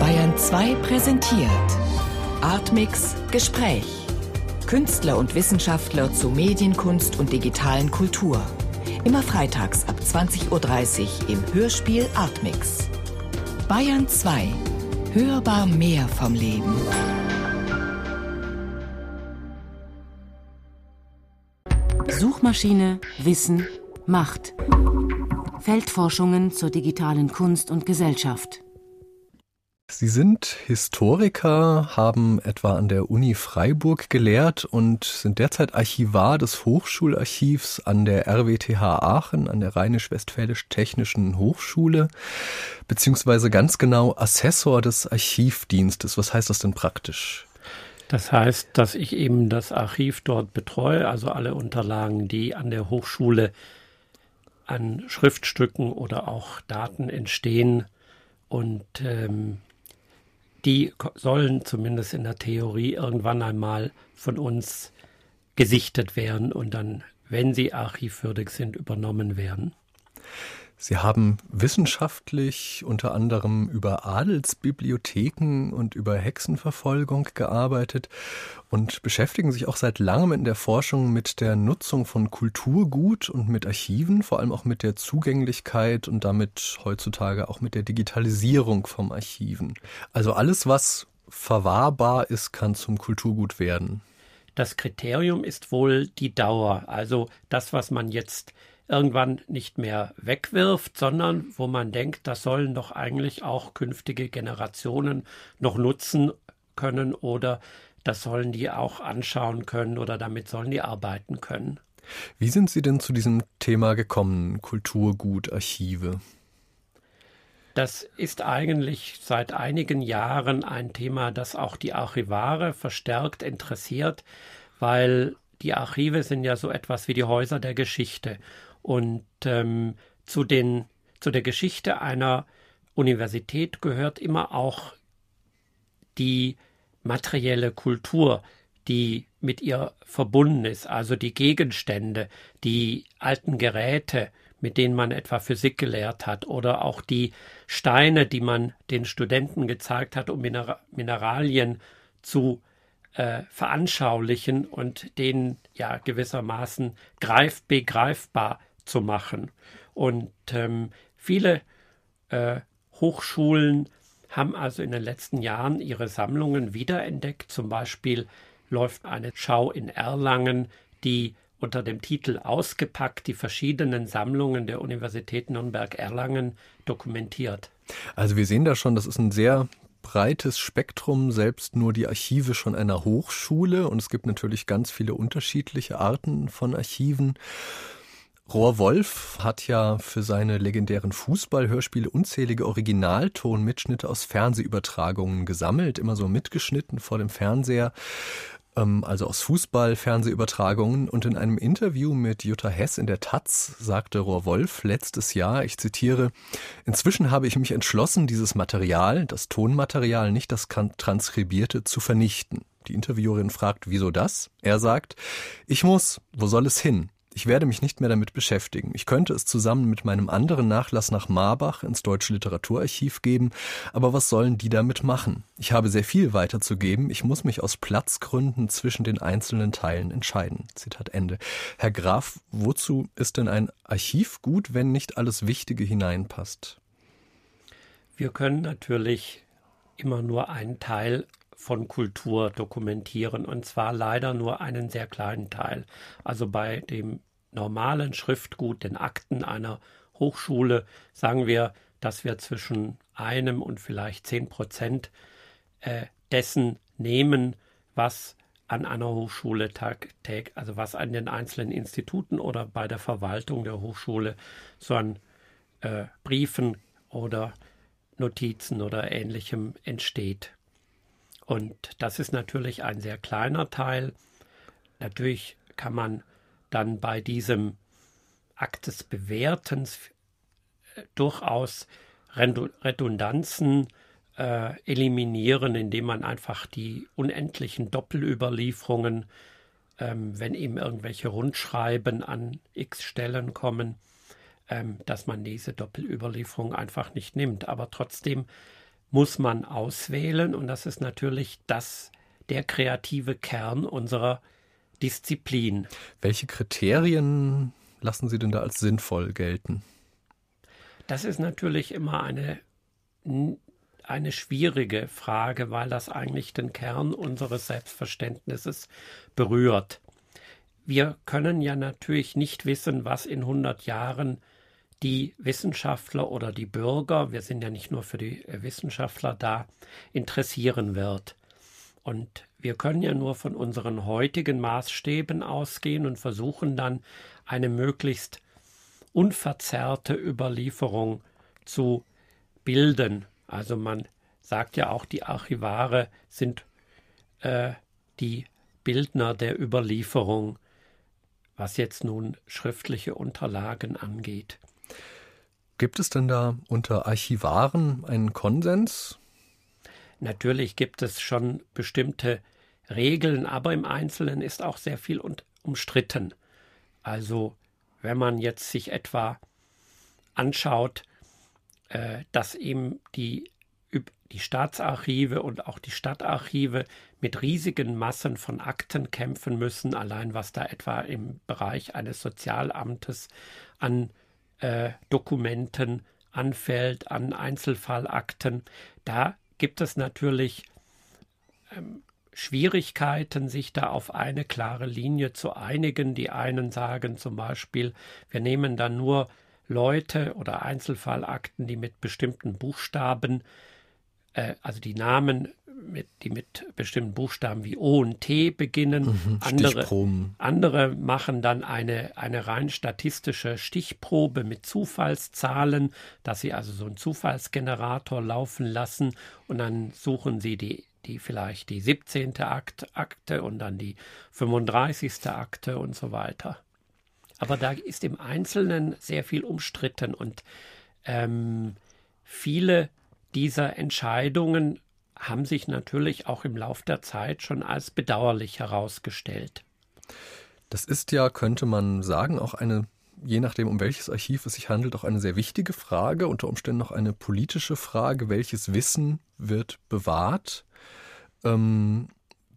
Bayern 2 präsentiert Artmix Gespräch. Künstler und Wissenschaftler zu Medienkunst und digitalen Kultur. Immer freitags ab 20.30 Uhr im Hörspiel Artmix. Bayern 2. Hörbar mehr vom Leben. Suchmaschine, Wissen, Macht. Feldforschungen zur digitalen Kunst und Gesellschaft. Sie sind Historiker, haben etwa an der Uni Freiburg gelehrt und sind derzeit Archivar des Hochschularchivs an der RWTH Aachen, an der Rheinisch-Westfälisch-Technischen Hochschule, beziehungsweise ganz genau Assessor des Archivdienstes. Was heißt das denn praktisch? Das heißt, dass ich eben das Archiv dort betreue, also alle Unterlagen, die an der Hochschule an Schriftstücken oder auch Daten entstehen und ähm, die sollen zumindest in der Theorie irgendwann einmal von uns gesichtet werden und dann, wenn sie archivwürdig sind, übernommen werden. Sie haben wissenschaftlich unter anderem über Adelsbibliotheken und über Hexenverfolgung gearbeitet und beschäftigen sich auch seit langem in der Forschung mit der Nutzung von Kulturgut und mit Archiven, vor allem auch mit der Zugänglichkeit und damit heutzutage auch mit der Digitalisierung vom Archiven. Also alles, was verwahrbar ist, kann zum Kulturgut werden. Das Kriterium ist wohl die Dauer, also das, was man jetzt irgendwann nicht mehr wegwirft, sondern wo man denkt, das sollen doch eigentlich auch künftige Generationen noch nutzen können oder das sollen die auch anschauen können oder damit sollen die arbeiten können. Wie sind Sie denn zu diesem Thema gekommen, Kulturgutarchive? Das ist eigentlich seit einigen Jahren ein Thema, das auch die Archivare verstärkt interessiert, weil die Archive sind ja so etwas wie die Häuser der Geschichte. Und ähm, zu, den, zu der Geschichte einer Universität gehört immer auch die materielle Kultur, die mit ihr verbunden ist, also die Gegenstände, die alten Geräte, mit denen man etwa Physik gelehrt hat, oder auch die Steine, die man den Studenten gezeigt hat, um Mineralien zu äh, veranschaulichen und denen ja gewissermaßen greif begreifbar zu machen. Und ähm, viele äh, Hochschulen haben also in den letzten Jahren ihre Sammlungen wiederentdeckt. Zum Beispiel läuft eine Schau in Erlangen, die unter dem Titel Ausgepackt die verschiedenen Sammlungen der Universität Nürnberg-Erlangen dokumentiert. Also wir sehen da schon, das ist ein sehr breites Spektrum, selbst nur die Archive schon einer Hochschule. Und es gibt natürlich ganz viele unterschiedliche Arten von Archiven. Rohr Wolf hat ja für seine legendären Fußballhörspiele unzählige Originaltonmitschnitte aus Fernsehübertragungen gesammelt, immer so mitgeschnitten vor dem Fernseher ähm, also aus Fußball-Fernsehübertragungen. Und in einem Interview mit Jutta Hess in der Taz sagte Rohr Wolf letztes Jahr, ich zitiere, inzwischen habe ich mich entschlossen, dieses Material, das Tonmaterial, nicht das Transkribierte, zu vernichten. Die Interviewerin fragt, wieso das? Er sagt, ich muss, wo soll es hin? Ich werde mich nicht mehr damit beschäftigen. Ich könnte es zusammen mit meinem anderen Nachlass nach Marbach ins Deutsche Literaturarchiv geben, aber was sollen die damit machen? Ich habe sehr viel weiterzugeben. Ich muss mich aus Platzgründen zwischen den einzelnen Teilen entscheiden. Zitat Ende. Herr Graf, wozu ist denn ein Archiv gut, wenn nicht alles Wichtige hineinpasst? Wir können natürlich immer nur einen Teil von Kultur dokumentieren und zwar leider nur einen sehr kleinen Teil. Also bei dem normalen Schriftgut, den Akten einer Hochschule, sagen wir, dass wir zwischen einem und vielleicht zehn Prozent äh, dessen nehmen, was an einer Hochschule tagtäglich, also was an den einzelnen Instituten oder bei der Verwaltung der Hochschule so an äh, Briefen oder Notizen oder ähnlichem entsteht. Und das ist natürlich ein sehr kleiner Teil. Natürlich kann man dann bei diesem Akt des Bewertens äh, durchaus Redundanzen äh, eliminieren, indem man einfach die unendlichen Doppelüberlieferungen, ähm, wenn eben irgendwelche Rundschreiben an x Stellen kommen, ähm, dass man diese Doppelüberlieferung einfach nicht nimmt. Aber trotzdem muss man auswählen und das ist natürlich das, der kreative Kern unserer Disziplin. Welche Kriterien lassen Sie denn da als sinnvoll gelten? Das ist natürlich immer eine, eine schwierige Frage, weil das eigentlich den Kern unseres Selbstverständnisses berührt. Wir können ja natürlich nicht wissen, was in 100 Jahren die Wissenschaftler oder die Bürger, wir sind ja nicht nur für die Wissenschaftler da, interessieren wird. Und wir können ja nur von unseren heutigen Maßstäben ausgehen und versuchen dann eine möglichst unverzerrte Überlieferung zu bilden. Also man sagt ja auch, die Archivare sind äh, die Bildner der Überlieferung, was jetzt nun schriftliche Unterlagen angeht. Gibt es denn da unter Archivaren einen Konsens? Natürlich gibt es schon bestimmte Regeln, aber im Einzelnen ist auch sehr viel umstritten. Also wenn man jetzt sich etwa anschaut, äh, dass eben die, die Staatsarchive und auch die Stadtarchive mit riesigen Massen von Akten kämpfen müssen, allein was da etwa im Bereich eines Sozialamtes an äh, Dokumenten anfällt, an Einzelfallakten, da gibt es natürlich ähm, Schwierigkeiten, sich da auf eine klare Linie zu einigen. Die einen sagen zum Beispiel, wir nehmen dann nur Leute oder Einzelfallakten, die mit bestimmten Buchstaben, äh, also die Namen mit, die mit bestimmten Buchstaben wie O und T beginnen. Mhm, andere, andere machen dann eine, eine rein statistische Stichprobe mit Zufallszahlen, dass sie also so einen Zufallsgenerator laufen lassen und dann suchen sie die die vielleicht die 17. Akt, Akte und dann die 35. Akte und so weiter. Aber da ist im Einzelnen sehr viel umstritten und ähm, viele dieser Entscheidungen haben sich natürlich auch im Lauf der Zeit schon als bedauerlich herausgestellt. Das ist ja, könnte man sagen, auch eine, je nachdem, um welches Archiv es sich handelt, auch eine sehr wichtige Frage, unter Umständen noch eine politische Frage, welches Wissen wird bewahrt. Ähm,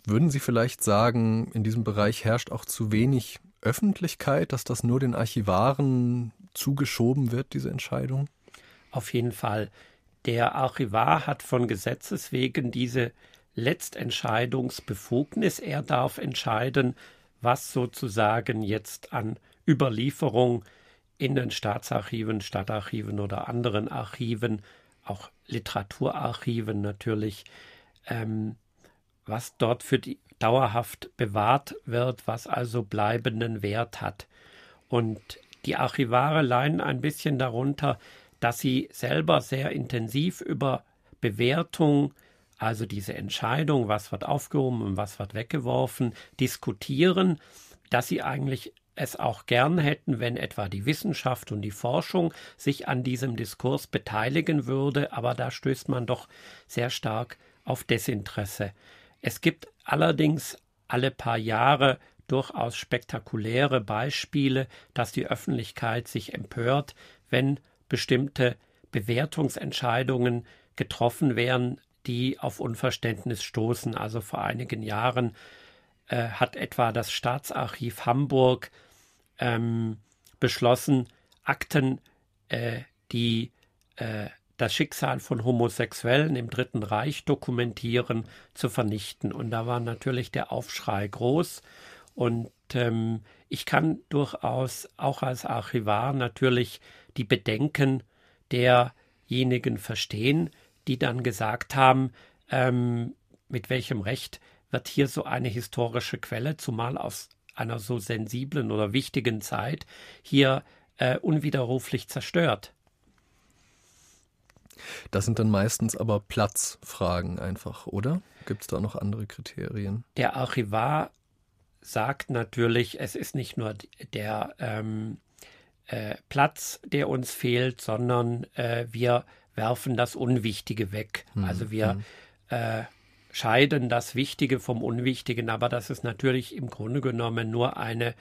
würden Sie vielleicht sagen, in diesem Bereich herrscht auch zu wenig Öffentlichkeit, dass das nur den Archivaren zugeschoben wird, diese Entscheidung? Auf jeden Fall. Der Archivar hat von Gesetzes wegen diese Letztentscheidungsbefugnis. Er darf entscheiden, was sozusagen jetzt an Überlieferung in den Staatsarchiven, Stadtarchiven oder anderen Archiven, auch Literaturarchiven natürlich, ähm, was dort für die dauerhaft bewahrt wird, was also bleibenden Wert hat. Und die Archivare leiden ein bisschen darunter, dass sie selber sehr intensiv über Bewertung, also diese Entscheidung, was wird aufgehoben und was wird weggeworfen, diskutieren, dass sie eigentlich es auch gern hätten, wenn etwa die Wissenschaft und die Forschung sich an diesem Diskurs beteiligen würde, aber da stößt man doch sehr stark auf Desinteresse. Es gibt allerdings alle paar Jahre durchaus spektakuläre Beispiele, dass die Öffentlichkeit sich empört, wenn bestimmte Bewertungsentscheidungen getroffen werden, die auf Unverständnis stoßen. Also vor einigen Jahren äh, hat etwa das Staatsarchiv Hamburg ähm, beschlossen, Akten, äh, die äh, das Schicksal von Homosexuellen im Dritten Reich dokumentieren, zu vernichten. Und da war natürlich der Aufschrei groß. Und ähm, ich kann durchaus auch als Archivar natürlich die Bedenken derjenigen verstehen, die dann gesagt haben, ähm, mit welchem Recht wird hier so eine historische Quelle, zumal aus einer so sensiblen oder wichtigen Zeit, hier äh, unwiderruflich zerstört. Das sind dann meistens aber Platzfragen einfach, oder? Gibt es da noch andere Kriterien? Der Archivar sagt natürlich, es ist nicht nur der ähm, äh, Platz, der uns fehlt, sondern äh, wir werfen das Unwichtige weg. Mhm. Also wir mhm. äh, scheiden das Wichtige vom Unwichtigen, aber das ist natürlich im Grunde genommen nur eine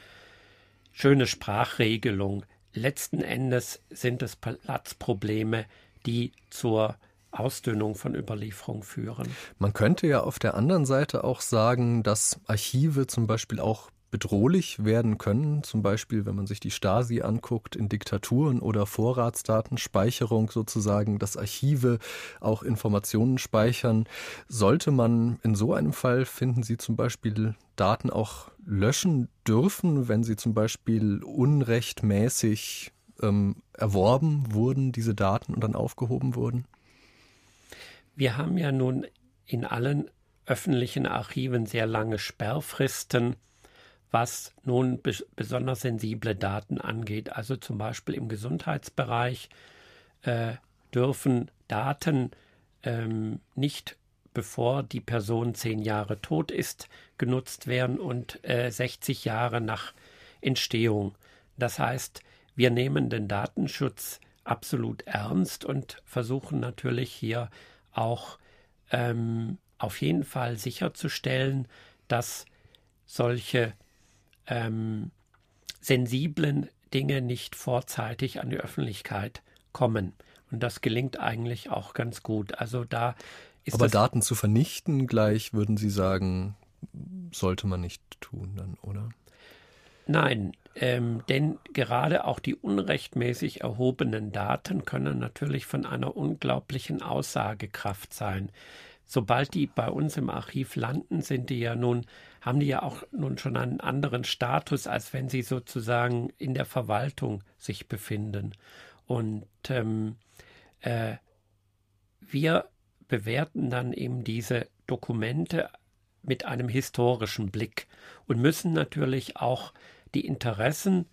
schöne Sprachregelung. Letzten Endes sind es Platzprobleme, die zur Ausdünnung von Überlieferung führen. Man könnte ja auf der anderen Seite auch sagen, dass Archive zum Beispiel auch bedrohlich werden können. Zum Beispiel, wenn man sich die Stasi anguckt, in Diktaturen oder Vorratsdatenspeicherung sozusagen, dass Archive auch Informationen speichern. Sollte man in so einem Fall, finden Sie zum Beispiel, Daten auch löschen dürfen, wenn sie zum Beispiel unrechtmäßig ähm, erworben wurden, diese Daten und dann aufgehoben wurden? Wir haben ja nun in allen öffentlichen Archiven sehr lange Sperrfristen, was nun besonders sensible Daten angeht. Also zum Beispiel im Gesundheitsbereich äh, dürfen Daten ähm, nicht bevor die Person zehn Jahre tot ist, genutzt werden und äh, 60 Jahre nach Entstehung. Das heißt, wir nehmen den Datenschutz absolut ernst und versuchen natürlich hier auch ähm, auf jeden Fall sicherzustellen, dass solche ähm, sensiblen Dinge nicht vorzeitig an die Öffentlichkeit kommen. Und das gelingt eigentlich auch ganz gut. Also da ist Aber Daten zu vernichten, gleich würden Sie sagen, sollte man nicht tun dann, oder? Nein, ähm, denn gerade auch die unrechtmäßig erhobenen Daten können natürlich von einer unglaublichen Aussagekraft sein. Sobald die bei uns im Archiv landen, sind die ja nun, haben die ja auch nun schon einen anderen Status, als wenn sie sozusagen in der Verwaltung sich befinden. Und ähm, äh, wir bewerten dann eben diese Dokumente mit einem historischen Blick und müssen natürlich auch die Interessen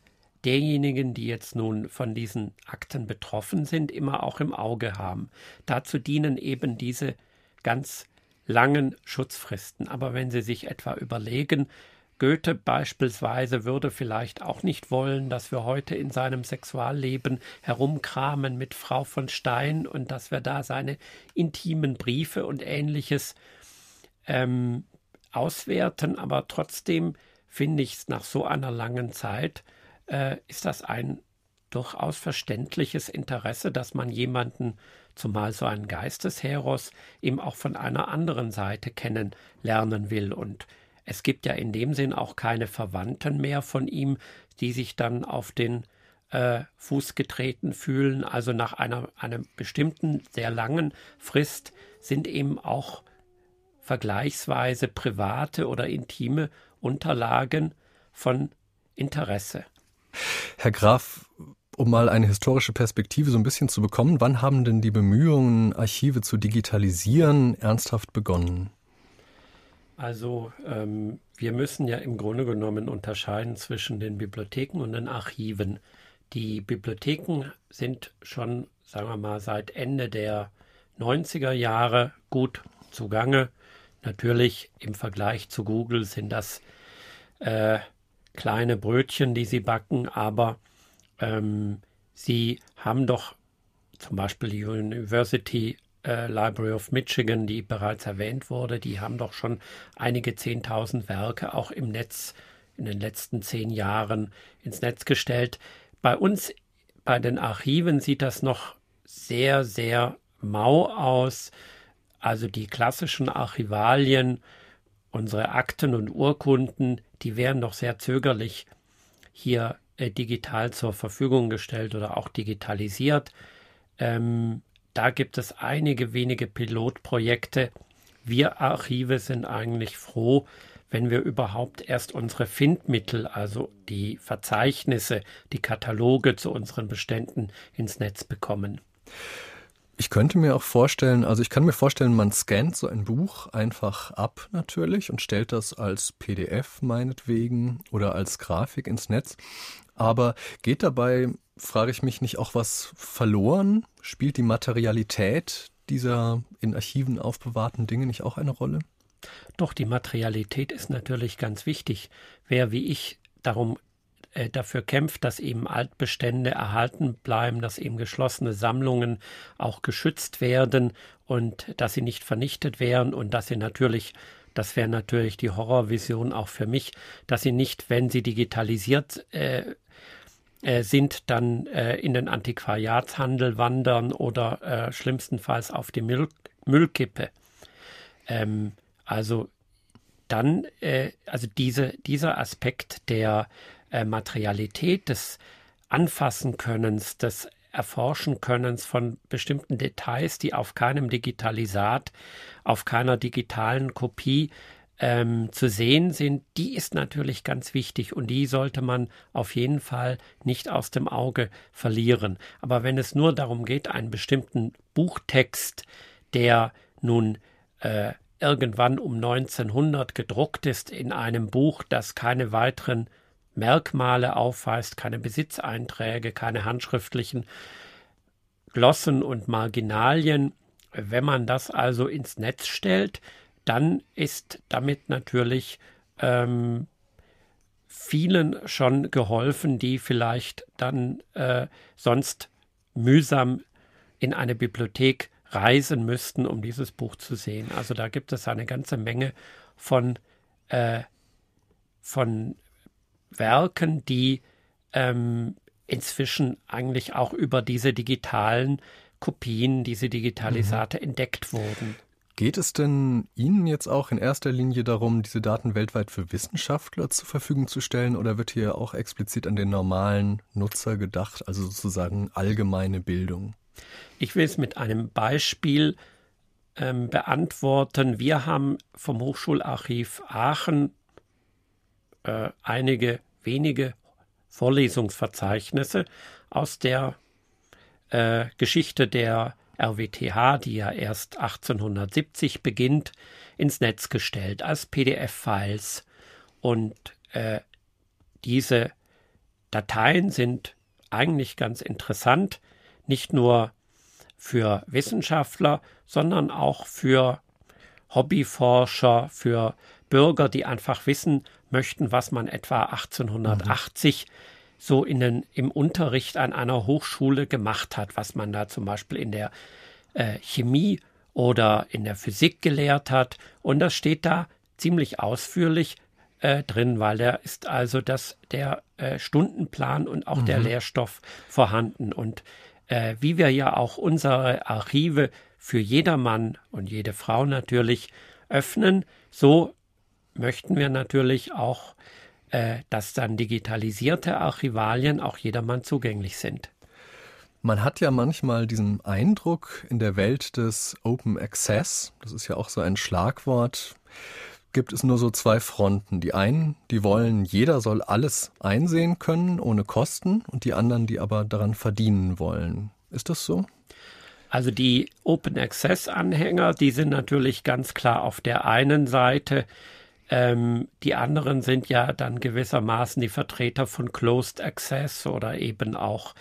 derjenigen, die jetzt nun von diesen Akten betroffen sind, immer auch im Auge haben. Dazu dienen eben diese ganz langen Schutzfristen. Aber wenn Sie sich etwa überlegen, Goethe beispielsweise würde vielleicht auch nicht wollen, dass wir heute in seinem Sexualleben herumkramen mit Frau von Stein und dass wir da seine intimen Briefe und ähnliches ähm, auswerten. Aber trotzdem finde ich es nach so einer langen Zeit, äh, ist das ein durchaus verständliches Interesse, dass man jemanden, zumal so einen Geistesheros, eben auch von einer anderen Seite kennenlernen will und es gibt ja in dem Sinn auch keine Verwandten mehr von ihm, die sich dann auf den äh, Fuß getreten fühlen. Also nach einer, einer bestimmten, sehr langen Frist sind eben auch vergleichsweise private oder intime Unterlagen von Interesse. Herr Graf, um mal eine historische Perspektive so ein bisschen zu bekommen, wann haben denn die Bemühungen, Archive zu digitalisieren, ernsthaft begonnen? Also ähm, wir müssen ja im Grunde genommen unterscheiden zwischen den Bibliotheken und den Archiven. Die Bibliotheken sind schon, sagen wir mal, seit Ende der 90er Jahre gut zugange. Natürlich im Vergleich zu Google sind das äh, kleine Brötchen, die sie backen, aber ähm, sie haben doch zum Beispiel die University äh, Library of Michigan, die bereits erwähnt wurde, die haben doch schon einige Zehntausend Werke auch im Netz in den letzten zehn Jahren ins Netz gestellt. Bei uns, bei den Archiven, sieht das noch sehr, sehr mau aus. Also die klassischen Archivalien, unsere Akten und Urkunden, die werden doch sehr zögerlich hier digital zur Verfügung gestellt oder auch digitalisiert. Ähm, da gibt es einige wenige Pilotprojekte. Wir Archive sind eigentlich froh, wenn wir überhaupt erst unsere Findmittel, also die Verzeichnisse, die Kataloge zu unseren Beständen ins Netz bekommen. Ich könnte mir auch vorstellen, also ich kann mir vorstellen, man scannt so ein Buch einfach ab natürlich und stellt das als PDF meinetwegen oder als Grafik ins Netz. Aber geht dabei frage ich mich nicht auch was verloren? Spielt die Materialität dieser in Archiven aufbewahrten Dinge nicht auch eine Rolle? Doch, die Materialität ist natürlich ganz wichtig. Wer wie ich darum äh, dafür kämpft, dass eben Altbestände erhalten bleiben, dass eben geschlossene Sammlungen auch geschützt werden und dass sie nicht vernichtet werden und dass sie natürlich das wäre natürlich die Horrorvision auch für mich, dass sie nicht, wenn sie digitalisiert äh, äh, sind dann äh, in den Antiquariatshandel wandern oder äh, schlimmstenfalls auf die Müll Müllkippe. Ähm, also dann, äh, also diese, dieser Aspekt der äh, Materialität, des Anfassenkönnens, des Erforschenkönnens von bestimmten Details, die auf keinem Digitalisat, auf keiner digitalen Kopie ähm, zu sehen sind, die ist natürlich ganz wichtig und die sollte man auf jeden Fall nicht aus dem Auge verlieren. Aber wenn es nur darum geht, einen bestimmten Buchtext, der nun äh, irgendwann um 1900 gedruckt ist in einem Buch, das keine weiteren Merkmale aufweist, keine Besitzeinträge, keine handschriftlichen Glossen und Marginalien. Wenn man das also ins Netz stellt, dann ist damit natürlich ähm, vielen schon geholfen, die vielleicht dann äh, sonst mühsam in eine Bibliothek reisen müssten, um dieses Buch zu sehen. Also da gibt es eine ganze Menge von, äh, von Werken, die ähm, inzwischen eigentlich auch über diese digitalen Kopien, diese Digitalisate mhm. entdeckt wurden. Geht es denn Ihnen jetzt auch in erster Linie darum, diese Daten weltweit für Wissenschaftler zur Verfügung zu stellen oder wird hier auch explizit an den normalen Nutzer gedacht, also sozusagen allgemeine Bildung? Ich will es mit einem Beispiel ähm, beantworten. Wir haben vom Hochschularchiv Aachen äh, einige wenige Vorlesungsverzeichnisse aus der äh, Geschichte der RWTH, die ja erst 1870 beginnt, ins Netz gestellt als PDF-Files. Und äh, diese Dateien sind eigentlich ganz interessant, nicht nur für Wissenschaftler, sondern auch für Hobbyforscher, für Bürger, die einfach wissen möchten, was man etwa 1880 mhm. so in den, im Unterricht an einer Hochschule gemacht hat, was man da zum Beispiel in der äh, Chemie oder in der Physik gelehrt hat. Und das steht da ziemlich ausführlich äh, drin, weil da ist also das, der äh, Stundenplan und auch mhm. der Lehrstoff vorhanden. Und äh, wie wir ja auch unsere Archive für jedermann und jede Frau natürlich öffnen, so möchten wir natürlich auch, äh, dass dann digitalisierte Archivalien auch jedermann zugänglich sind. Man hat ja manchmal diesen Eindruck in der Welt des Open Access, das ist ja auch so ein Schlagwort, gibt es nur so zwei Fronten. Die einen, die wollen, jeder soll alles einsehen können ohne Kosten und die anderen, die aber daran verdienen wollen. Ist das so? Also die Open Access Anhänger, die sind natürlich ganz klar auf der einen Seite ähm, die anderen sind ja dann gewissermaßen die Vertreter von Closed Access oder eben auch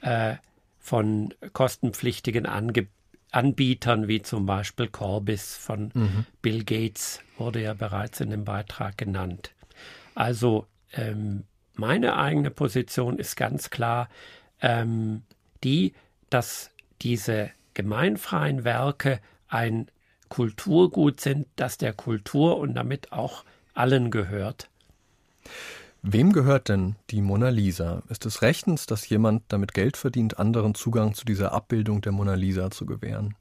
äh, von kostenpflichtigen Ange Anbietern wie zum Beispiel Corbis von mhm. Bill Gates wurde ja bereits in dem Beitrag genannt. Also ähm, meine eigene Position ist ganz klar ähm, die, dass diese gemeinfreien Werke ein Kulturgut sind, das der Kultur und damit auch allen gehört. Wem gehört denn die Mona Lisa? Ist es rechtens, dass jemand damit Geld verdient, anderen Zugang zu dieser Abbildung der Mona Lisa zu gewähren?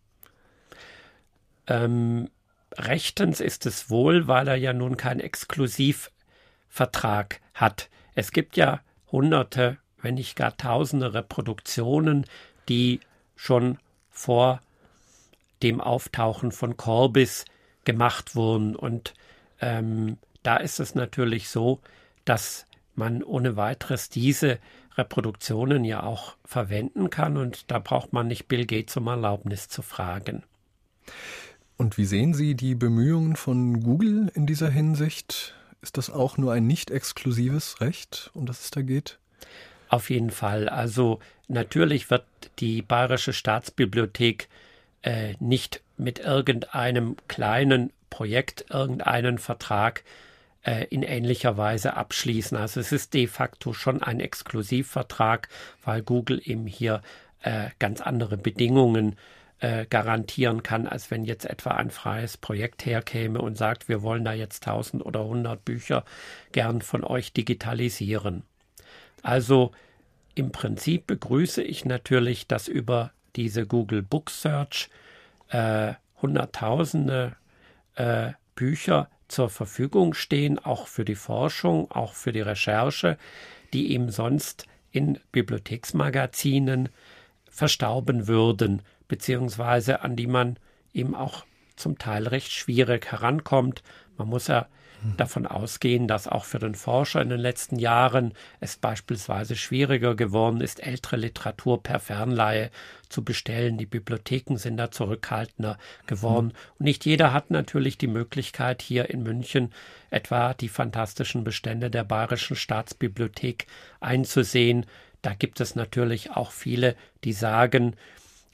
Ähm, rechtens ist es wohl, weil er ja nun keinen Exklusivvertrag hat. Es gibt ja hunderte, wenn nicht gar tausende Reproduktionen, die schon vor dem Auftauchen von Corbis gemacht wurden. Und ähm, da ist es natürlich so, dass man ohne weiteres diese Reproduktionen ja auch verwenden kann und da braucht man nicht Bill Gates um Erlaubnis zu fragen. Und wie sehen Sie die Bemühungen von Google in dieser Hinsicht? Ist das auch nur ein nicht exklusives Recht, um das es da geht? Auf jeden Fall. Also natürlich wird die Bayerische Staatsbibliothek äh, nicht mit irgendeinem kleinen Projekt irgendeinen Vertrag äh, in ähnlicher Weise abschließen. Also es ist de facto schon ein Exklusivvertrag, weil Google eben hier äh, ganz andere Bedingungen äh, garantieren kann, als wenn jetzt etwa ein freies Projekt herkäme und sagt, wir wollen da jetzt 1000 oder 100 Bücher gern von euch digitalisieren. Also im Prinzip begrüße ich natürlich, dass über diese Google Book Search äh, Hunderttausende äh, Bücher zur Verfügung stehen, auch für die Forschung, auch für die Recherche, die eben sonst in Bibliotheksmagazinen verstauben würden, beziehungsweise an die man eben auch zum Teil recht schwierig herankommt. Man muss ja davon ausgehen, dass auch für den Forscher in den letzten Jahren es beispielsweise schwieriger geworden ist, ältere Literatur per Fernleihe zu bestellen. Die Bibliotheken sind da zurückhaltender geworden. Mhm. Und nicht jeder hat natürlich die Möglichkeit, hier in München etwa die fantastischen Bestände der Bayerischen Staatsbibliothek einzusehen. Da gibt es natürlich auch viele, die sagen,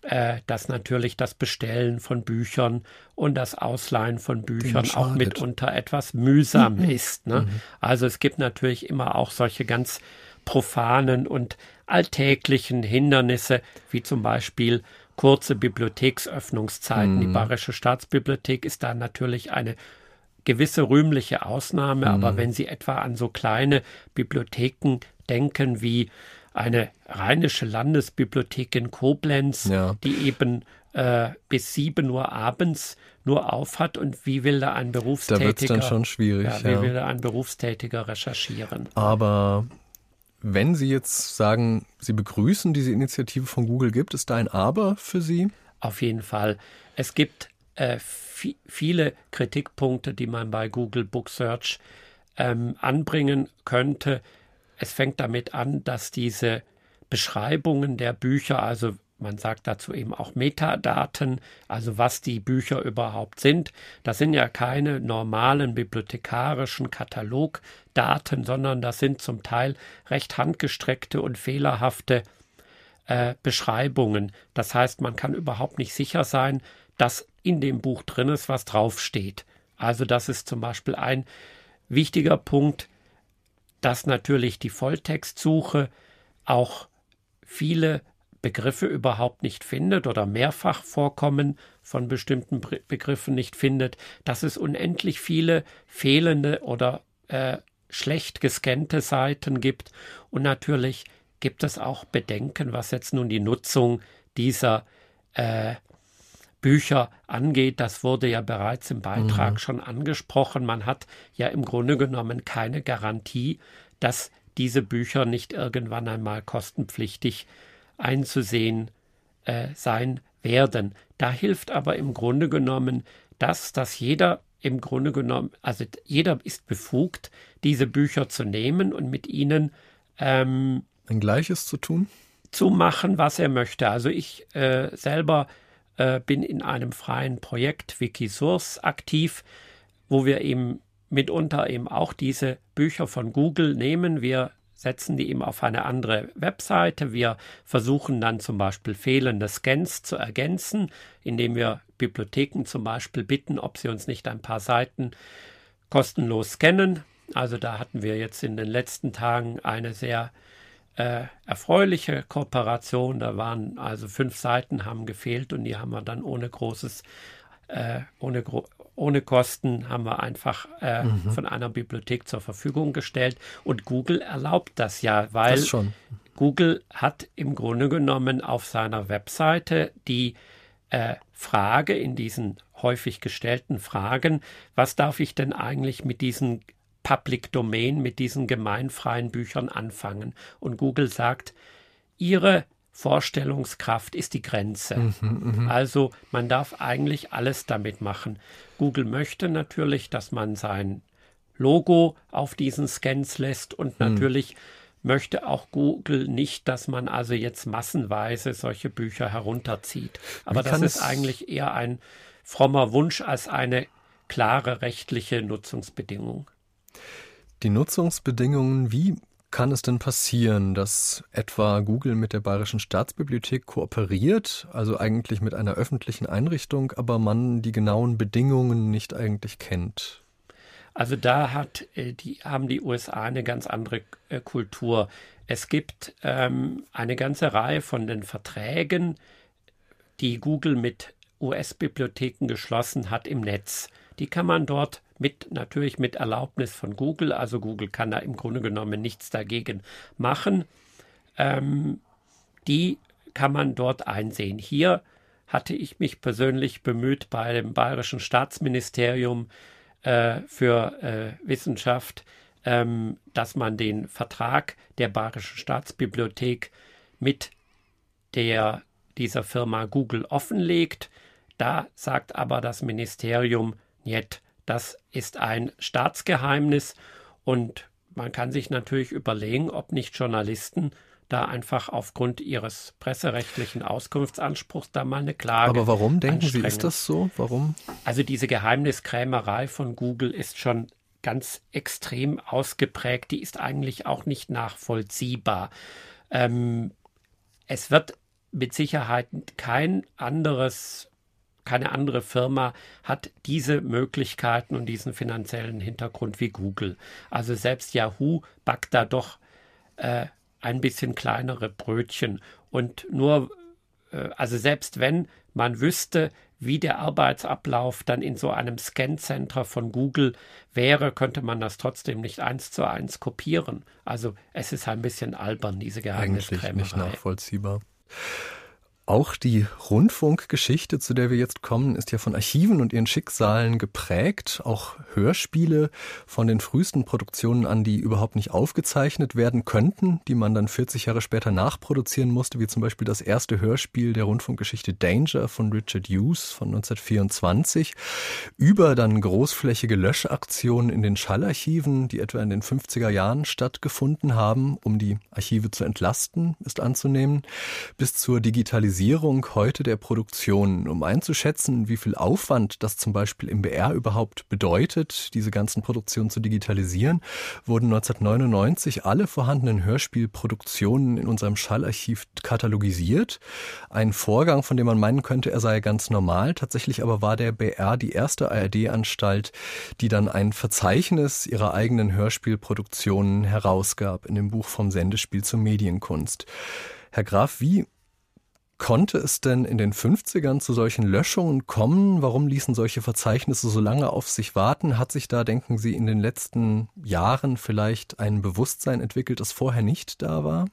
äh, dass natürlich das Bestellen von Büchern und das Ausleihen von Büchern auch mitunter etwas mühsam mhm. ist. Ne? Mhm. Also es gibt natürlich immer auch solche ganz profanen und alltäglichen Hindernisse, wie zum Beispiel kurze Bibliotheksöffnungszeiten. Mhm. Die Bayerische Staatsbibliothek ist da natürlich eine gewisse rühmliche Ausnahme, aber mhm. wenn Sie etwa an so kleine Bibliotheken denken wie eine rheinische Landesbibliothek in Koblenz, ja. die eben äh, bis 7 Uhr abends nur auf hat und wie will da ein Berufstätiger da dann schon schwierig, ja, wie ja. will da ein Berufstätiger recherchieren? Aber wenn Sie jetzt sagen, Sie begrüßen diese Initiative von Google, gibt es da ein Aber für Sie? Auf jeden Fall. Es gibt äh, viele Kritikpunkte, die man bei Google Book Search ähm, anbringen könnte. Es fängt damit an, dass diese Beschreibungen der Bücher, also man sagt dazu eben auch Metadaten, also was die Bücher überhaupt sind. Das sind ja keine normalen bibliothekarischen Katalogdaten, sondern das sind zum Teil recht handgestreckte und fehlerhafte äh, Beschreibungen. Das heißt, man kann überhaupt nicht sicher sein, dass in dem Buch drin ist, was draufsteht. Also das ist zum Beispiel ein wichtiger Punkt, dass natürlich die Volltextsuche auch viele Begriffe überhaupt nicht findet oder mehrfach vorkommen von bestimmten Begriffen nicht findet, dass es unendlich viele fehlende oder äh, schlecht gescannte Seiten gibt. Und natürlich gibt es auch Bedenken, was jetzt nun die Nutzung dieser äh, Bücher angeht. Das wurde ja bereits im Beitrag mhm. schon angesprochen. Man hat ja im Grunde genommen keine Garantie, dass diese Bücher nicht irgendwann einmal kostenpflichtig einzusehen äh, sein werden. Da hilft aber im Grunde genommen das, dass jeder im Grunde genommen, also jeder ist befugt, diese Bücher zu nehmen und mit ihnen ähm, ein Gleiches zu tun? Zu machen, was er möchte. Also ich äh, selber äh, bin in einem freien Projekt Wikisource aktiv, wo wir eben mitunter eben auch diese Bücher von Google nehmen. Wir setzen die eben auf eine andere Webseite. Wir versuchen dann zum Beispiel fehlende Scans zu ergänzen, indem wir Bibliotheken zum Beispiel bitten, ob sie uns nicht ein paar Seiten kostenlos scannen. Also da hatten wir jetzt in den letzten Tagen eine sehr äh, erfreuliche Kooperation. Da waren also fünf Seiten haben gefehlt und die haben wir dann ohne großes, äh, ohne, gro ohne Kosten haben wir einfach äh, mhm. von einer Bibliothek zur Verfügung gestellt. Und Google erlaubt das ja, weil das Google hat im Grunde genommen auf seiner Webseite die äh, Frage in diesen häufig gestellten Fragen, was darf ich denn eigentlich mit diesen Public Domain mit diesen gemeinfreien Büchern anfangen. Und Google sagt, ihre Vorstellungskraft ist die Grenze. Mhm, mhm, also man darf eigentlich alles damit machen. Google möchte natürlich, dass man sein Logo auf diesen Scans lässt und mhm. natürlich möchte auch Google nicht, dass man also jetzt massenweise solche Bücher herunterzieht. Aber das ist eigentlich eher ein frommer Wunsch als eine klare rechtliche Nutzungsbedingung. Die Nutzungsbedingungen, wie kann es denn passieren, dass etwa Google mit der Bayerischen Staatsbibliothek kooperiert, also eigentlich mit einer öffentlichen Einrichtung, aber man die genauen Bedingungen nicht eigentlich kennt? Also da hat, äh, die, haben die USA eine ganz andere äh, Kultur. Es gibt ähm, eine ganze Reihe von den Verträgen, die Google mit US-Bibliotheken geschlossen hat im Netz. Die kann man dort mit natürlich mit Erlaubnis von Google, also Google kann da im Grunde genommen nichts dagegen machen. ähm, die kann man dort einsehen. Hier hatte ich mich persönlich bemüht, bei dem Bayerischen Staatsministerium äh, für äh, Wissenschaft, ähm, dass man den Vertrag der Bayerischen Staatsbibliothek mit der, dieser Firma Google offenlegt. Da sagt aber das Ministerium, nicht, das ist ein Staatsgeheimnis und man kann sich natürlich überlegen, ob nicht Journalisten da einfach aufgrund ihres presserechtlichen Auskunftsanspruchs da mal eine Klage. Aber warum denken Sie, ist das so? Warum? Also diese Geheimniskrämerei von Google ist schon ganz extrem ausgeprägt. Die ist eigentlich auch nicht nachvollziehbar. Ähm, es wird mit Sicherheit kein anderes keine andere Firma hat diese Möglichkeiten und diesen finanziellen Hintergrund wie Google. Also selbst Yahoo backt da doch äh, ein bisschen kleinere Brötchen. Und nur, äh, also selbst wenn man wüsste, wie der Arbeitsablauf dann in so einem Scan-Center von Google wäre, könnte man das trotzdem nicht eins zu eins kopieren. Also es ist ein bisschen albern, diese Geheimniskrämerei. Eigentlich nicht nachvollziehbar. Auch die Rundfunkgeschichte, zu der wir jetzt kommen, ist ja von Archiven und ihren Schicksalen geprägt. Auch Hörspiele von den frühesten Produktionen an, die überhaupt nicht aufgezeichnet werden könnten, die man dann 40 Jahre später nachproduzieren musste, wie zum Beispiel das erste Hörspiel der Rundfunkgeschichte Danger von Richard Hughes von 1924, über dann großflächige Löschaktionen in den Schallarchiven, die etwa in den 50er Jahren stattgefunden haben, um die Archive zu entlasten, ist anzunehmen, bis zur Digitalisierung Digitalisierung heute der Produktion, um einzuschätzen, wie viel Aufwand das zum Beispiel im BR überhaupt bedeutet, diese ganzen Produktionen zu digitalisieren, wurden 1999 alle vorhandenen Hörspielproduktionen in unserem Schallarchiv katalogisiert. Ein Vorgang, von dem man meinen könnte, er sei ganz normal. Tatsächlich aber war der BR die erste ARD-Anstalt, die dann ein Verzeichnis ihrer eigenen Hörspielproduktionen herausgab in dem Buch vom Sendespiel zur Medienkunst. Herr Graf, wie Konnte es denn in den 50ern zu solchen Löschungen kommen? Warum ließen solche Verzeichnisse so lange auf sich warten? Hat sich da, denken Sie, in den letzten Jahren vielleicht ein Bewusstsein entwickelt, das vorher nicht da war?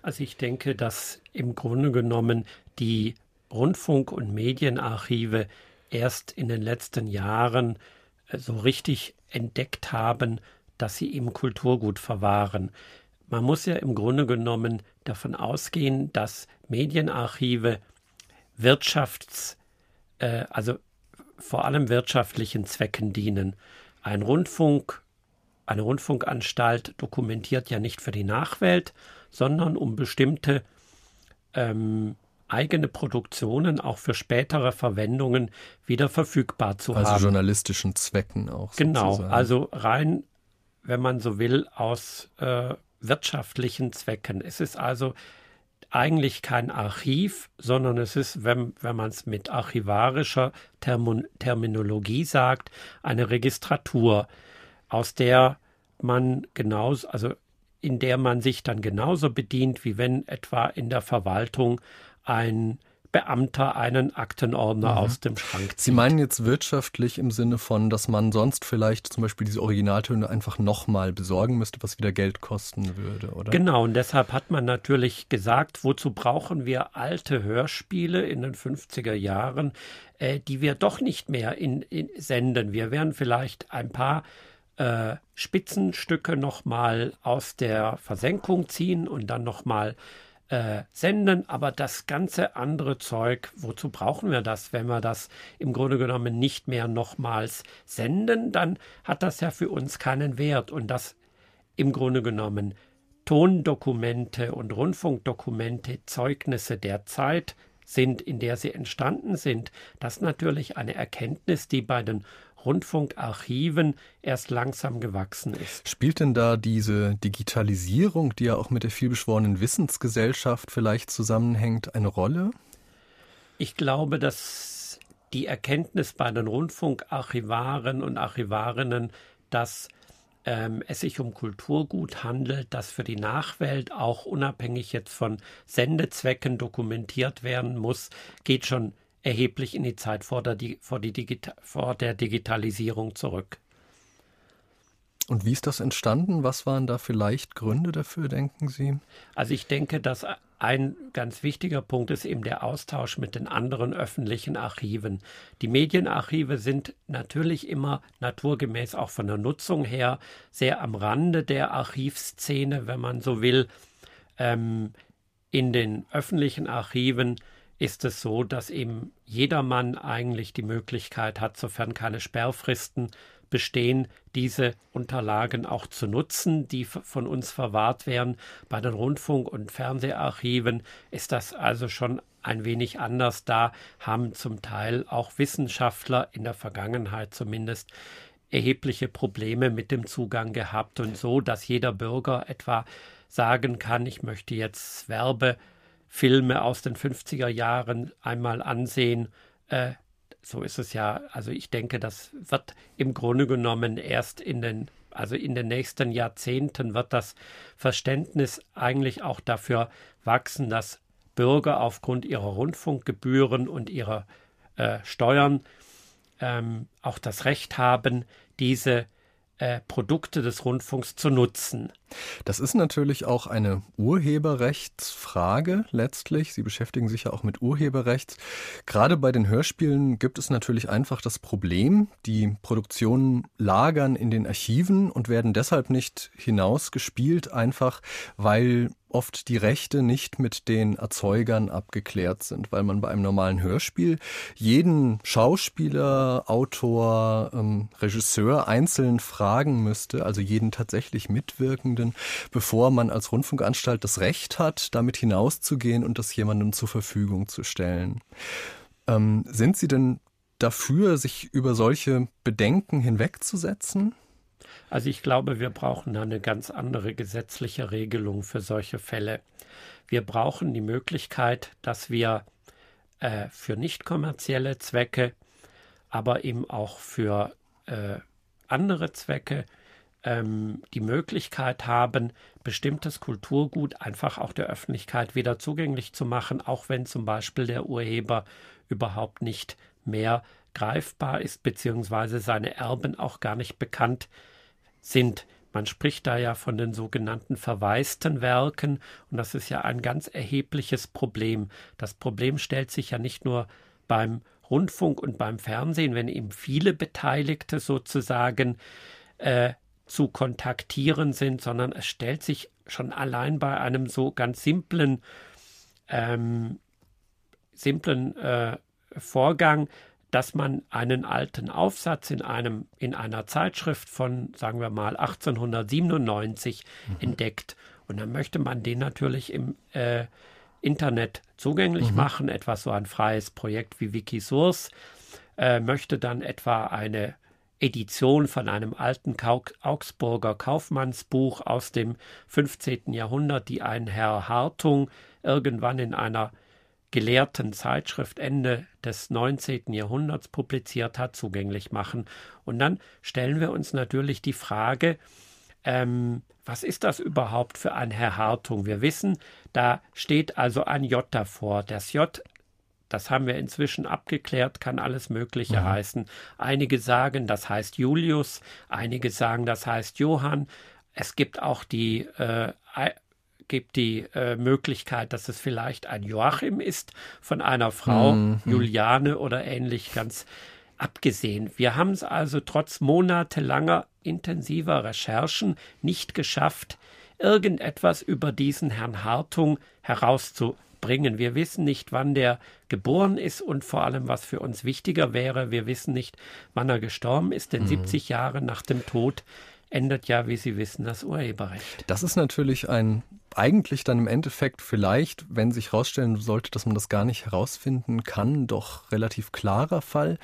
Also ich denke, dass im Grunde genommen die Rundfunk- und Medienarchive erst in den letzten Jahren äh, so richtig entdeckt haben, dass sie im Kulturgut verwahren. Man muss ja im Grunde genommen davon ausgehen, dass Medienarchive Wirtschafts, äh, also vor allem wirtschaftlichen Zwecken dienen. Ein Rundfunk, eine Rundfunkanstalt dokumentiert ja nicht für die Nachwelt, sondern um bestimmte ähm, eigene Produktionen auch für spätere Verwendungen wieder verfügbar zu also haben. Also journalistischen Zwecken auch. Genau, sozusagen. also rein, wenn man so will, aus äh, wirtschaftlichen Zwecken. Es ist also eigentlich kein Archiv, sondern es ist, wenn, wenn man es mit archivarischer Termin Terminologie sagt, eine Registratur, aus der man genauso, also in der man sich dann genauso bedient, wie wenn etwa in der Verwaltung ein Beamter einen Aktenordner mhm. aus dem Schrank zieht. Sie meinen jetzt wirtschaftlich im Sinne von, dass man sonst vielleicht zum Beispiel diese Originaltöne einfach nochmal besorgen müsste, was wieder Geld kosten würde, oder? Genau, und deshalb hat man natürlich gesagt, wozu brauchen wir alte Hörspiele in den 50er Jahren, äh, die wir doch nicht mehr in, in senden. Wir werden vielleicht ein paar äh, Spitzenstücke nochmal aus der Versenkung ziehen und dann nochmal äh, senden, aber das ganze andere Zeug, wozu brauchen wir das, wenn wir das im Grunde genommen nicht mehr nochmals senden, dann hat das ja für uns keinen Wert und das im Grunde genommen Tondokumente und Rundfunkdokumente Zeugnisse der Zeit sind, in der sie entstanden sind. Das ist natürlich eine Erkenntnis, die bei den Rundfunkarchiven erst langsam gewachsen ist. Spielt denn da diese Digitalisierung, die ja auch mit der vielbeschworenen Wissensgesellschaft vielleicht zusammenhängt, eine Rolle? Ich glaube, dass die Erkenntnis bei den Rundfunkarchivaren und Archivarinnen, dass ähm, es sich um Kulturgut handelt, das für die Nachwelt auch unabhängig jetzt von Sendezwecken dokumentiert werden muss, geht schon erheblich in die Zeit vor der, vor, die vor der Digitalisierung zurück. Und wie ist das entstanden? Was waren da vielleicht Gründe dafür, denken Sie? Also ich denke, dass ein ganz wichtiger Punkt ist eben der Austausch mit den anderen öffentlichen Archiven. Die Medienarchive sind natürlich immer naturgemäß auch von der Nutzung her sehr am Rande der Archivszene, wenn man so will. Ähm, in den öffentlichen Archiven ist es so, dass eben jedermann eigentlich die Möglichkeit hat, sofern keine Sperrfristen bestehen, diese Unterlagen auch zu nutzen, die von uns verwahrt werden. Bei den Rundfunk- und Fernseharchiven ist das also schon ein wenig anders. Da haben zum Teil auch Wissenschaftler in der Vergangenheit zumindest erhebliche Probleme mit dem Zugang gehabt und so, dass jeder Bürger etwa sagen kann, ich möchte jetzt Werbefilme aus den 50er Jahren einmal ansehen, äh, so ist es ja. Also ich denke, das wird im Grunde genommen erst in den, also in den nächsten Jahrzehnten wird das Verständnis eigentlich auch dafür wachsen, dass Bürger aufgrund ihrer Rundfunkgebühren und ihrer äh, Steuern ähm, auch das Recht haben, diese äh, Produkte des Rundfunks zu nutzen. Das ist natürlich auch eine Urheberrechtsfrage letztlich. Sie beschäftigen sich ja auch mit Urheberrechts. Gerade bei den Hörspielen gibt es natürlich einfach das Problem, die Produktionen lagern in den Archiven und werden deshalb nicht hinausgespielt, einfach weil oft die Rechte nicht mit den Erzeugern abgeklärt sind, weil man bei einem normalen Hörspiel jeden Schauspieler, Autor, ähm, Regisseur einzeln fragen müsste, also jeden tatsächlich Mitwirkenden, bevor man als Rundfunkanstalt das Recht hat, damit hinauszugehen und das jemandem zur Verfügung zu stellen. Ähm, sind Sie denn dafür, sich über solche Bedenken hinwegzusetzen? Also ich glaube, wir brauchen eine ganz andere gesetzliche Regelung für solche Fälle. Wir brauchen die Möglichkeit, dass wir äh, für nicht kommerzielle Zwecke, aber eben auch für äh, andere Zwecke ähm, die Möglichkeit haben, bestimmtes Kulturgut einfach auch der Öffentlichkeit wieder zugänglich zu machen, auch wenn zum Beispiel der Urheber überhaupt nicht mehr greifbar ist, beziehungsweise seine Erben auch gar nicht bekannt sind. Man spricht da ja von den sogenannten verwaisten Werken und das ist ja ein ganz erhebliches Problem. Das Problem stellt sich ja nicht nur beim Rundfunk und beim Fernsehen, wenn eben viele Beteiligte sozusagen äh, zu kontaktieren sind, sondern es stellt sich schon allein bei einem so ganz simplen, ähm, simplen äh, Vorgang dass man einen alten Aufsatz in einem in einer Zeitschrift von sagen wir mal 1897 mhm. entdeckt und dann möchte man den natürlich im äh, Internet zugänglich mhm. machen, etwas so ein freies Projekt wie Wikisource, äh, möchte dann etwa eine Edition von einem alten Augsburger Kaufmannsbuch aus dem 15. Jahrhundert, die ein Herr Hartung irgendwann in einer gelehrten Zeitschrift Ende des 19. Jahrhunderts publiziert hat, zugänglich machen. Und dann stellen wir uns natürlich die Frage, ähm, was ist das überhaupt für ein Herr Hartung? Wir wissen, da steht also ein J davor. Das J, das haben wir inzwischen abgeklärt, kann alles Mögliche mhm. heißen. Einige sagen, das heißt Julius, einige sagen, das heißt Johann. Es gibt auch die äh, gibt die äh, Möglichkeit, dass es vielleicht ein Joachim ist von einer Frau, mhm. Juliane oder ähnlich, ganz abgesehen. Wir haben es also trotz monatelanger intensiver Recherchen nicht geschafft, irgendetwas über diesen Herrn Hartung herauszubringen. Wir wissen nicht, wann der geboren ist und vor allem, was für uns wichtiger wäre, wir wissen nicht, wann er gestorben ist, denn mhm. 70 Jahre nach dem Tod ändert ja, wie Sie wissen, das Urheberrecht. Das ist natürlich ein eigentlich dann im Endeffekt vielleicht, wenn sich herausstellen sollte, dass man das gar nicht herausfinden kann, doch relativ klarer Fall.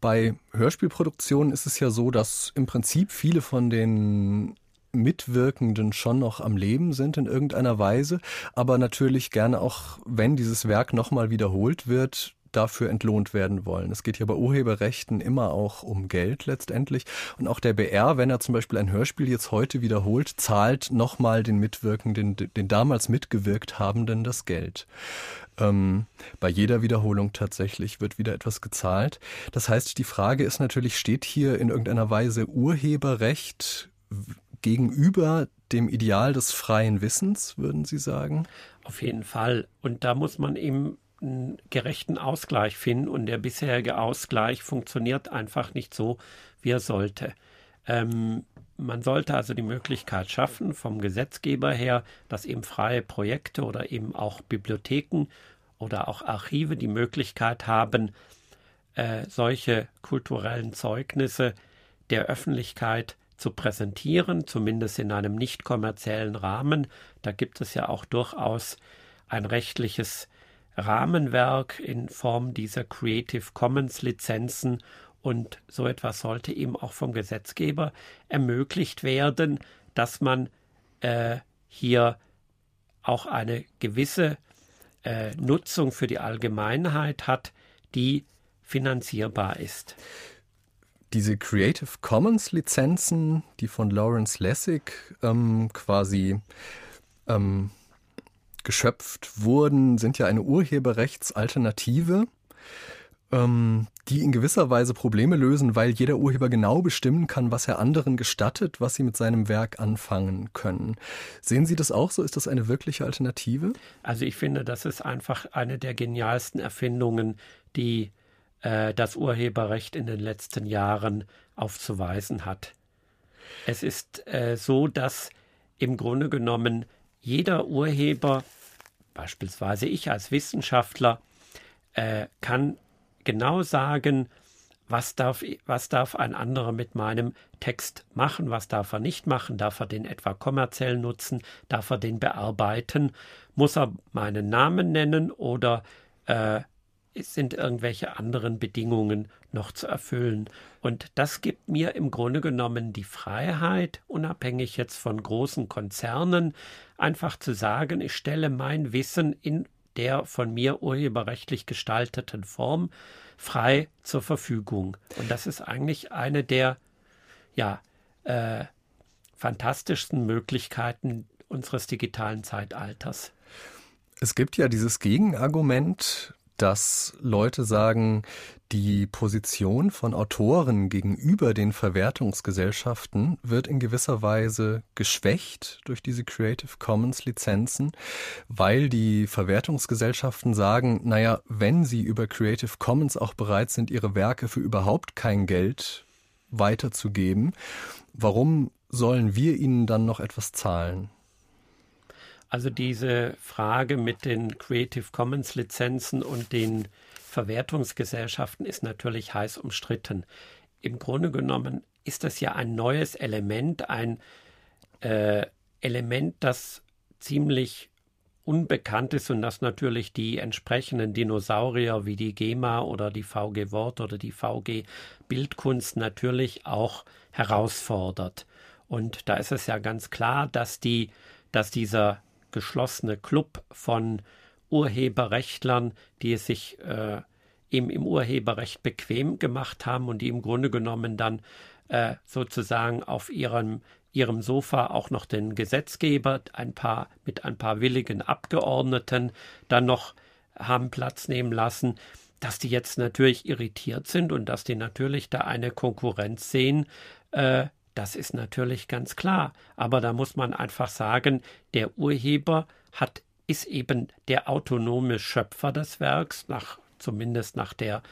Bei Hörspielproduktionen ist es ja so, dass im Prinzip viele von den Mitwirkenden schon noch am Leben sind in irgendeiner Weise, aber natürlich gerne auch, wenn dieses Werk nochmal wiederholt wird, dafür entlohnt werden wollen. Es geht hier bei Urheberrechten immer auch um Geld letztendlich. Und auch der BR, wenn er zum Beispiel ein Hörspiel jetzt heute wiederholt, zahlt nochmal den Mitwirkenden, den damals mitgewirkt Habenden das Geld. Ähm, bei jeder Wiederholung tatsächlich wird wieder etwas gezahlt. Das heißt, die Frage ist natürlich, steht hier in irgendeiner Weise Urheberrecht gegenüber dem Ideal des freien Wissens, würden Sie sagen? Auf jeden Fall. Und da muss man eben einen gerechten Ausgleich finden. Und der bisherige Ausgleich funktioniert einfach nicht so, wie er sollte. Ähm, man sollte also die Möglichkeit schaffen, vom Gesetzgeber her, dass eben freie Projekte oder eben auch Bibliotheken oder auch Archive die Möglichkeit haben, äh, solche kulturellen Zeugnisse der Öffentlichkeit zu präsentieren, zumindest in einem nicht kommerziellen Rahmen. Da gibt es ja auch durchaus ein rechtliches Rahmenwerk in Form dieser Creative Commons Lizenzen und so etwas sollte eben auch vom Gesetzgeber ermöglicht werden, dass man äh, hier auch eine gewisse äh, Nutzung für die Allgemeinheit hat, die finanzierbar ist. Diese Creative Commons Lizenzen, die von Lawrence Lessig ähm, quasi ähm, geschöpft wurden, sind ja eine Urheberrechtsalternative ähm, die in gewisser Weise Probleme lösen, weil jeder Urheber genau bestimmen kann, was er anderen gestattet, was sie mit seinem Werk anfangen können. Sehen Sie das auch so? Ist das eine wirkliche Alternative? Also ich finde, das ist einfach eine der genialsten Erfindungen, die äh, das Urheberrecht in den letzten Jahren aufzuweisen hat. Es ist äh, so, dass im Grunde genommen jeder Urheber, beispielsweise ich als Wissenschaftler, äh, kann genau sagen, was darf, was darf ein anderer mit meinem Text machen, was darf er nicht machen, darf er den etwa kommerziell nutzen, darf er den bearbeiten, muss er meinen Namen nennen oder äh, sind irgendwelche anderen Bedingungen noch zu erfüllen. Und das gibt mir im Grunde genommen die Freiheit, unabhängig jetzt von großen Konzernen, einfach zu sagen, ich stelle mein Wissen in der von mir urheberrechtlich gestalteten Form frei zur Verfügung. Und das ist eigentlich eine der ja, äh, fantastischsten Möglichkeiten unseres digitalen Zeitalters. Es gibt ja dieses Gegenargument, dass Leute sagen, die Position von Autoren gegenüber den Verwertungsgesellschaften wird in gewisser Weise geschwächt durch diese Creative Commons Lizenzen, weil die Verwertungsgesellschaften sagen, naja, wenn sie über Creative Commons auch bereit sind, ihre Werke für überhaupt kein Geld weiterzugeben, warum sollen wir ihnen dann noch etwas zahlen? Also diese Frage mit den Creative Commons Lizenzen und den Verwertungsgesellschaften ist natürlich heiß umstritten. Im Grunde genommen ist das ja ein neues Element, ein äh, Element, das ziemlich unbekannt ist und das natürlich die entsprechenden Dinosaurier wie die GEMA oder die VG Wort oder die VG Bildkunst natürlich auch herausfordert. Und da ist es ja ganz klar, dass die, dass dieser geschlossene Club von Urheberrechtlern, die es sich äh, eben im Urheberrecht bequem gemacht haben und die im Grunde genommen dann äh, sozusagen auf ihrem ihrem Sofa auch noch den Gesetzgeber, ein paar mit ein paar willigen Abgeordneten dann noch haben Platz nehmen lassen, dass die jetzt natürlich irritiert sind und dass die natürlich da eine Konkurrenz sehen, äh, das ist natürlich ganz klar. Aber da muss man einfach sagen, der Urheber hat, ist eben der autonome Schöpfer des Werks, nach, zumindest nach der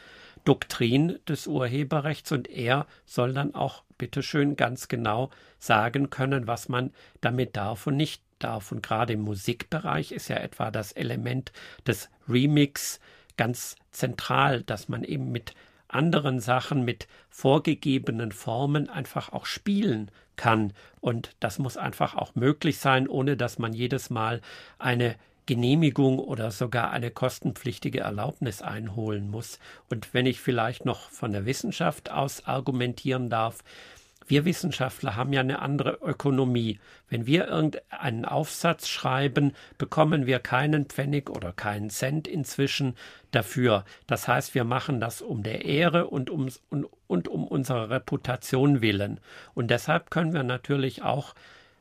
Doktrin des Urheberrechts und er soll dann auch bitteschön ganz genau sagen können, was man damit darf und nicht darf. Und gerade im Musikbereich ist ja etwa das Element des Remix ganz zentral, dass man eben mit anderen Sachen mit vorgegebenen Formen einfach auch spielen kann. Und das muss einfach auch möglich sein, ohne dass man jedes Mal eine Genehmigung oder sogar eine kostenpflichtige Erlaubnis einholen muss. Und wenn ich vielleicht noch von der Wissenschaft aus argumentieren darf, wir Wissenschaftler haben ja eine andere Ökonomie. Wenn wir irgendeinen Aufsatz schreiben, bekommen wir keinen Pfennig oder keinen Cent inzwischen dafür. Das heißt, wir machen das um der Ehre und um, und, und um unserer Reputation willen. Und deshalb können wir natürlich auch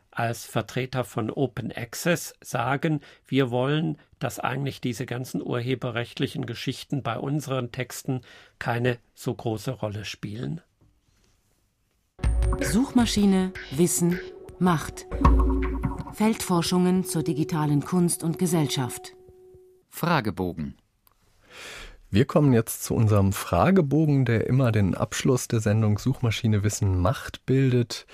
als Vertreter von Open Access sagen, wir wollen, dass eigentlich diese ganzen urheberrechtlichen Geschichten bei unseren Texten keine so große Rolle spielen. Suchmaschine, Wissen, Macht. Feldforschungen zur digitalen Kunst und Gesellschaft. Fragebogen. Wir kommen jetzt zu unserem Fragebogen, der immer den Abschluss der Sendung Suchmaschine Wissen Macht bildet.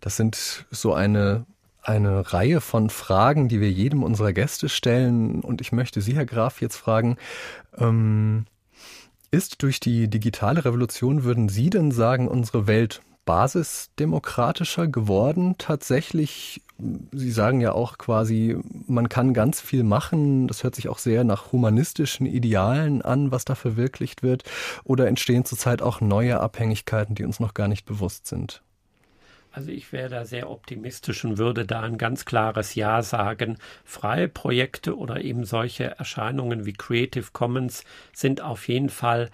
Das sind so eine eine Reihe von Fragen, die wir jedem unserer Gäste stellen. Und ich möchte Sie, Herr Graf, jetzt fragen, ähm, ist durch die digitale Revolution, würden Sie denn sagen, unsere Welt basisdemokratischer geworden tatsächlich? Sie sagen ja auch quasi, man kann ganz viel machen. Das hört sich auch sehr nach humanistischen Idealen an, was da verwirklicht wird. Oder entstehen zurzeit auch neue Abhängigkeiten, die uns noch gar nicht bewusst sind? Also ich wäre da sehr optimistisch und würde da ein ganz klares Ja sagen. Freie Projekte oder eben solche Erscheinungen wie Creative Commons sind auf jeden Fall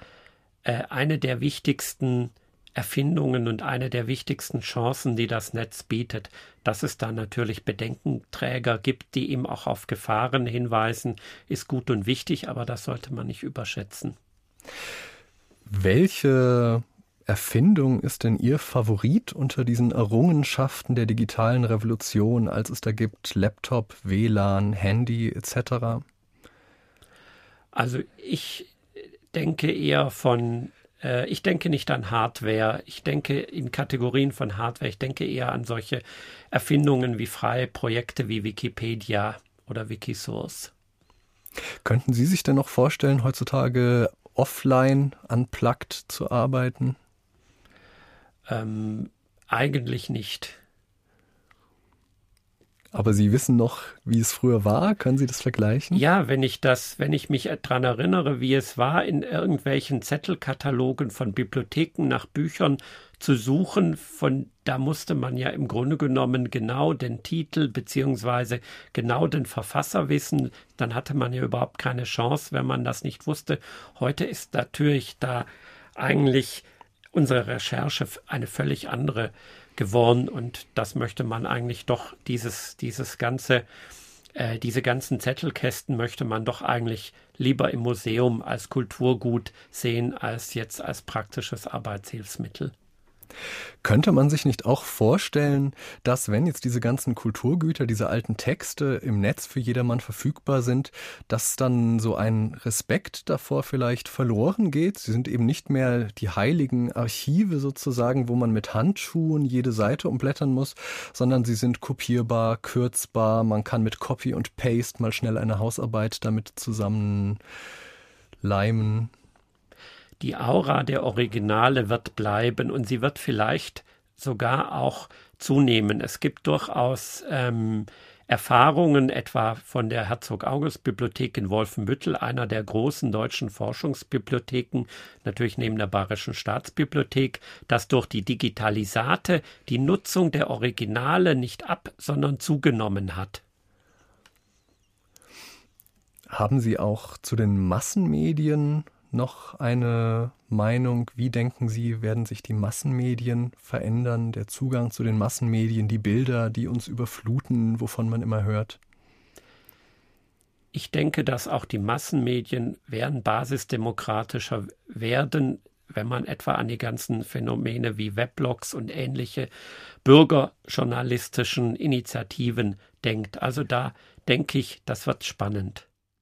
äh, eine der wichtigsten Erfindungen und eine der wichtigsten Chancen, die das Netz bietet. Dass es da natürlich Bedenkenträger gibt, die eben auch auf Gefahren hinweisen, ist gut und wichtig, aber das sollte man nicht überschätzen. Welche Erfindung ist denn Ihr Favorit unter diesen Errungenschaften der digitalen Revolution, als es da gibt Laptop, WLAN, Handy etc.? Also ich denke eher von ich denke nicht an Hardware, ich denke in Kategorien von Hardware, ich denke eher an solche Erfindungen wie freie Projekte wie Wikipedia oder Wikisource. Könnten Sie sich denn noch vorstellen, heutzutage offline, unplugged zu arbeiten? Ähm, eigentlich nicht. Aber Sie wissen noch, wie es früher war? Können Sie das vergleichen? Ja, wenn ich das, wenn ich mich daran erinnere, wie es war, in irgendwelchen Zettelkatalogen von Bibliotheken nach Büchern zu suchen, von da musste man ja im Grunde genommen genau den Titel beziehungsweise genau den Verfasser wissen, dann hatte man ja überhaupt keine Chance, wenn man das nicht wusste. Heute ist natürlich da eigentlich unsere Recherche eine völlig andere geworden und das möchte man eigentlich doch dieses dieses ganze äh, diese ganzen Zettelkästen möchte man doch eigentlich lieber im Museum als Kulturgut sehen als jetzt als praktisches Arbeitshilfsmittel. Könnte man sich nicht auch vorstellen, dass wenn jetzt diese ganzen Kulturgüter, diese alten Texte im Netz für jedermann verfügbar sind, dass dann so ein Respekt davor vielleicht verloren geht? Sie sind eben nicht mehr die heiligen Archive sozusagen, wo man mit Handschuhen jede Seite umblättern muss, sondern sie sind kopierbar, kürzbar, man kann mit Copy und Paste mal schnell eine Hausarbeit damit zusammen leimen die Aura der Originale wird bleiben und sie wird vielleicht sogar auch zunehmen. Es gibt durchaus ähm, Erfahrungen etwa von der Herzog-August-Bibliothek in Wolfenbüttel, einer der großen deutschen Forschungsbibliotheken, natürlich neben der Bayerischen Staatsbibliothek, dass durch die Digitalisate die Nutzung der Originale nicht ab, sondern zugenommen hat. Haben Sie auch zu den Massenmedien noch eine Meinung? Wie denken Sie, werden sich die Massenmedien verändern? Der Zugang zu den Massenmedien, die Bilder, die uns überfluten, wovon man immer hört? Ich denke, dass auch die Massenmedien werden basisdemokratischer werden, wenn man etwa an die ganzen Phänomene wie Weblogs und ähnliche bürgerjournalistischen Initiativen denkt. Also da denke ich, das wird spannend.